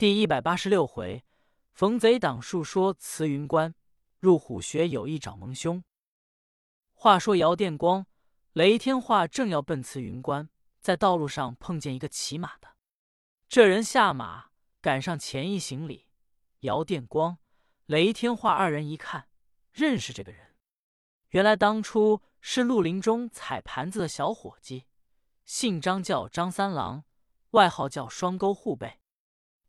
第一百八十六回，逢贼挡树说慈云关，入虎穴有意找蒙兄。话说姚电光、雷天化正要奔慈云关，在道路上碰见一个骑马的，这人下马赶上前一行礼。姚电光、雷天化二人一看，认识这个人，原来当初是绿林中踩盘子的小伙计，姓张，叫张三郎，外号叫双钩护背。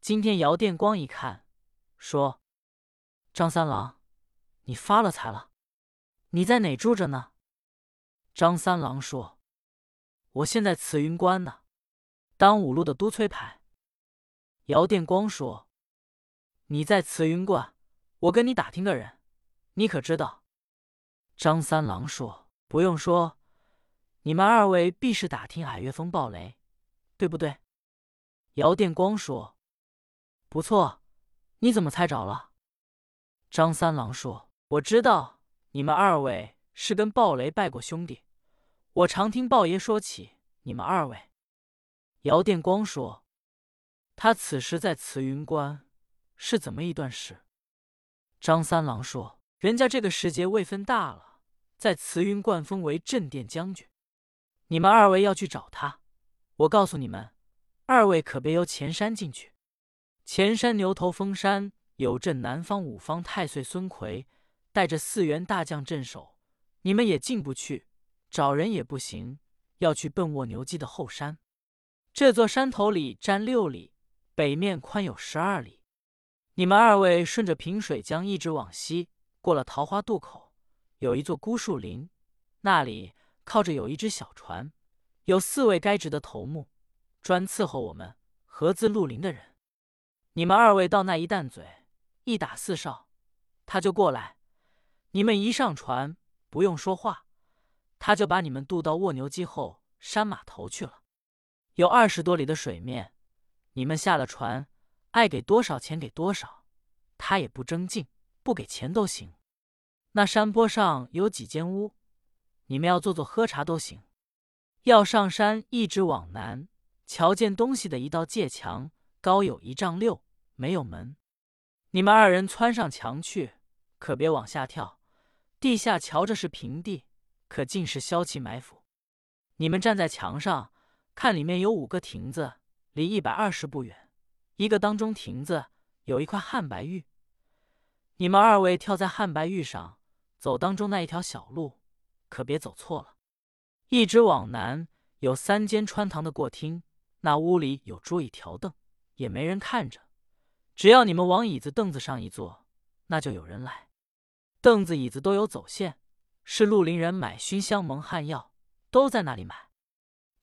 今天姚电光一看，说：“张三郎，你发了财了。”你在哪住着呢？张三郎说：“我现在慈云观呢，当五路的督催牌。”姚电光说：“你在慈云观，我跟你打听个人，你可知道？”张三郎说：“不用说，你们二位必是打听矮月峰暴雷，对不对？”姚电光说：“不错，你怎么猜着了？”张三郎说：“我知道。”你们二位是跟鲍雷拜过兄弟，我常听鲍爷说起你们二位。姚电光说：“他此时在慈云关是怎么一段事？”张三郎说：“人家这个时节位分大了，在慈云观封为镇殿将军。你们二位要去找他，我告诉你们，二位可别由前山进去。前山牛头峰山有镇南方五方太岁孙奎。”带着四员大将镇守，你们也进不去，找人也不行，要去奔卧牛矶的后山。这座山头里占六里，北面宽有十二里。你们二位顺着平水江一直往西，过了桃花渡口，有一座孤树林，那里靠着有一只小船，有四位该职的头目，专伺候我们合资绿林的人。你们二位到那一弹嘴，一打四哨，他就过来。你们一上船，不用说话，他就把你们渡到卧牛矶后山码头去了。有二十多里的水面，你们下了船，爱给多少钱给多少，他也不争竞，不给钱都行。那山坡上有几间屋，你们要坐坐喝茶都行。要上山，一直往南，瞧见东西的一道界墙，高有一丈六，没有门。你们二人窜上墙去，可别往下跳。地下瞧着是平地，可尽是萧气埋伏。你们站在墙上看，里面有五个亭子，离一百二十步远。一个当中亭子有一块汉白玉，你们二位跳在汉白玉上，走当中那一条小路，可别走错了。一直往南有三间穿堂的过厅，那屋里有桌椅条凳，也没人看着。只要你们往椅子凳子上一坐，那就有人来。凳子椅子都有走线，是绿林人买熏香蒙汗药，都在那里买。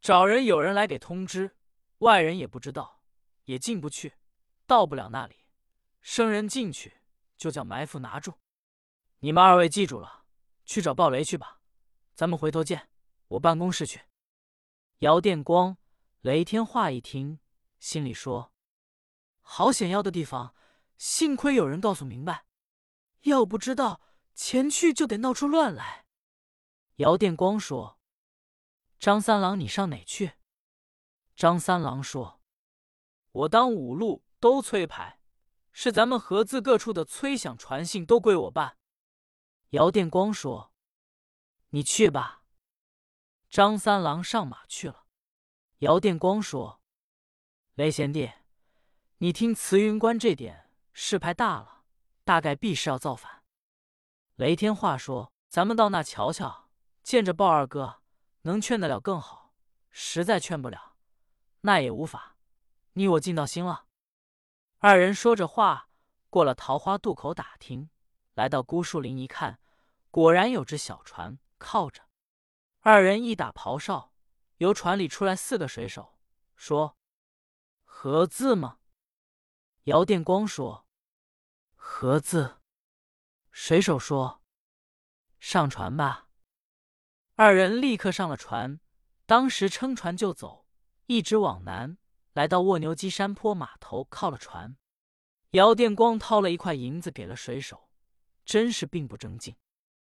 找人有人来给通知，外人也不知道，也进不去，到不了那里。生人进去就叫埋伏拿住。你们二位记住了，去找鲍雷去吧。咱们回头见，我办公室去。姚电光、雷天化一听，心里说：好险要的地方，幸亏有人告诉明白，要不知道。前去就得闹出乱来。姚电光说：“张三郎，你上哪去？”张三郎说：“我当五路都催牌，是咱们合资各处的催饷传信都归我办。”姚电光说：“你去吧。”张三郎上马去了。姚电光说：“雷贤弟，你听慈云观这点事牌大了，大概必是要造反。”雷天化说：“咱们到那瞧瞧，见着鲍二哥，能劝得了更好；实在劝不了，那也无法。你我尽到心了。”二人说着话，过了桃花渡口，打听，来到孤树林，一看，果然有只小船靠着。二人一打袍哨，由船里出来四个水手，说：“何字吗？”姚电光说：“何字？”水手说：“上船吧。”二人立刻上了船，当时撑船就走，一直往南，来到卧牛矶山坡码头，靠了船。姚电光掏了一块银子给了水手，真是并不争竞。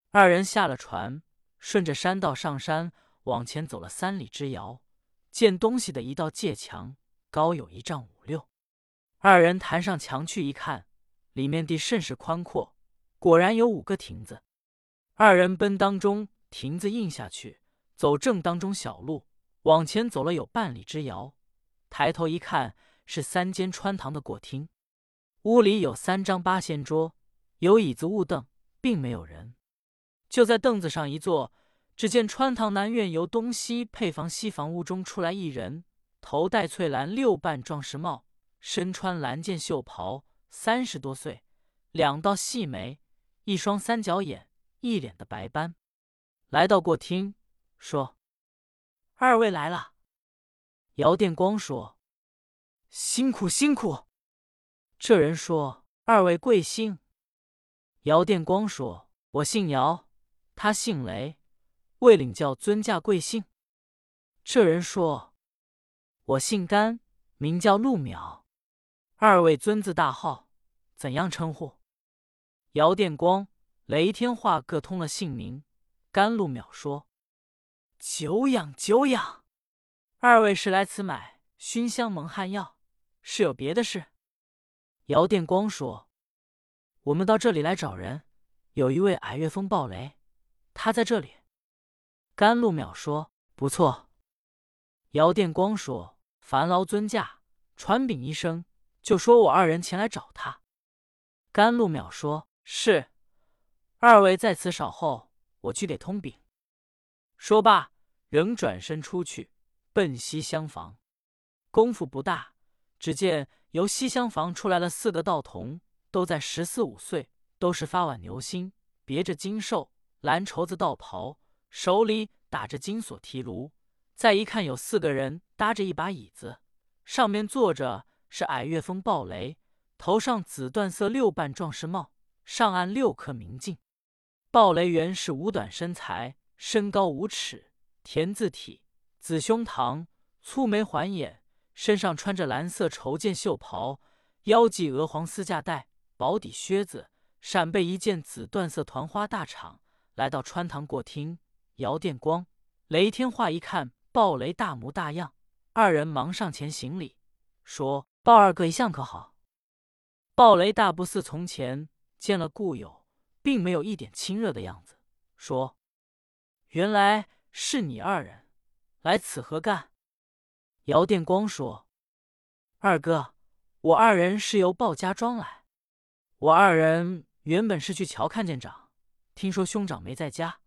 二人下了船，顺着山道上山，往前走了三里之遥，见东西的一道界墙，高有一丈五六。二人弹上墙去一看，里面地甚是宽阔，果然有五个亭子。二人奔当中亭子印下去，走正当中小路，往前走了有半里之遥，抬头一看，是三间穿堂的过厅。屋里有三张八仙桌，有椅子、雾凳，并没有人。就在凳子上一坐，只见穿堂南院由东西配房西房屋中出来一人，头戴翠蓝六瓣壮士帽，身穿蓝箭袖袍，三十多岁，两道细眉，一双三角眼。一脸的白斑，来到过厅，说：“二位来了。”姚电光说：“辛苦辛苦。”这人说：“二位贵姓？”姚电光说：“我姓姚，他姓雷，未领教尊驾贵姓。”这人说：“我姓甘，名叫陆淼，二位尊字大号，怎样称呼？”姚电光。雷天化各通了姓名，甘露淼说：“久仰久仰，二位是来此买熏香蒙汗药，是有别的事？”姚电光说：“我们到这里来找人，有一位矮月峰暴雷，他在这里。”甘露淼说：“不错。”姚电光说：“烦劳尊驾传禀一声，就说我二人前来找他。”甘露淼说：“是。”二位在此稍候，我去给通禀。说罢，仍转身出去，奔西厢房。功夫不大，只见由西厢房出来了四个道童，都在十四五岁，都是发挽牛心，别着金兽，蓝绸子道袍，手里打着金锁提炉。再一看，有四个人搭着一把椅子，上面坐着是矮月峰暴雷，头上紫缎色六瓣壮士帽，上按六颗明镜。鲍雷原是五短身材，身高五尺，田字体，紫胸膛，粗眉环眼，身上穿着蓝色绸箭袖袍，腰系鹅黄丝架带，薄底靴子，闪背一件紫缎色团花大氅。来到穿堂过厅，姚电光、雷天化一看鲍雷大模大样，二人忙上前行礼，说：“鲍二哥一向可好？”鲍雷大不似从前见了故友。并没有一点亲热的样子，说：“原来是你二人来此何干？”姚电光说：“二哥，我二人是由鲍家庄来。我二人原本是去瞧看见长，听说兄长没在家，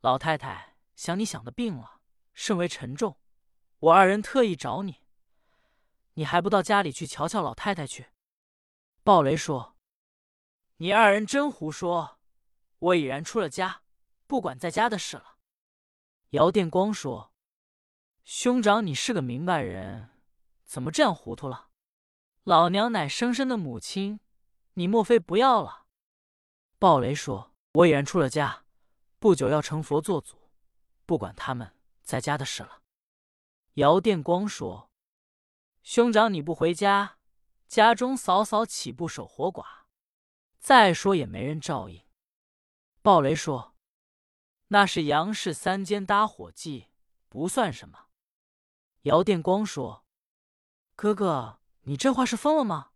老太太想你想的病了，甚为沉重，我二人特意找你。你还不到家里去瞧瞧老太太去？”鲍雷说。你二人真胡说！我已然出了家，不管在家的事了。姚电光说：“兄长，你是个明白人，怎么这样糊涂了？老娘乃生身的母亲，你莫非不要了？”鲍雷说：“我已然出了家，不久要成佛做祖，不管他们在家的事了。”姚电光说：“兄长，你不回家，家中嫂嫂岂不守活寡？”再说也没人照应。鲍雷说：“那是杨氏三间搭伙计，不算什么。”姚电光说：“哥哥，你这话是疯了吗？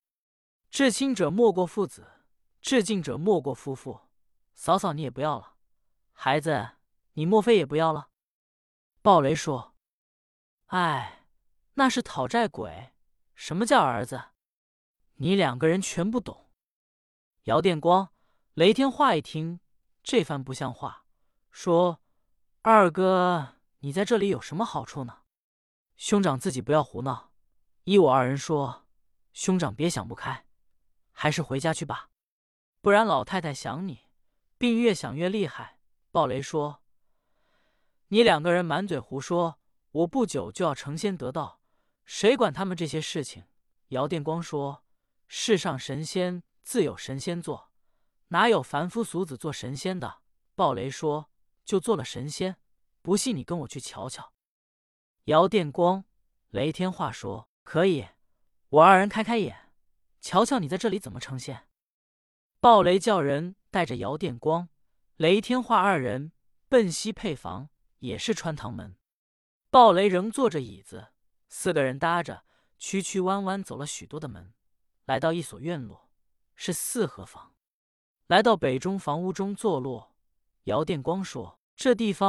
至亲者莫过父子，至敬者莫过夫妇。嫂嫂你也不要了，孩子你莫非也不要了？”鲍雷说：“哎，那是讨债鬼。什么叫儿子？你两个人全不懂。”姚电光、雷天化一听这番不像话，说：“二哥，你在这里有什么好处呢？兄长自己不要胡闹。依我二人说，兄长别想不开，还是回家去吧，不然老太太想你，病越想越厉害。”鲍雷说：“你两个人满嘴胡说，我不久就要成仙得道，谁管他们这些事情？”姚电光说：“世上神仙。”自有神仙做，哪有凡夫俗子做神仙的？鲍雷说：“就做了神仙，不信你跟我去瞧瞧。”姚电光、雷天化说：“可以，我二人开开眼，瞧瞧你在这里怎么成仙。”鲍雷叫人带着姚电光、雷天化二人奔西配房，也是穿堂门。鲍雷仍坐着椅子，四个人搭着，曲曲弯弯走了许多的门，来到一所院落，是四合房。来到北中房屋中坐落，姚殿光说：“这地方。”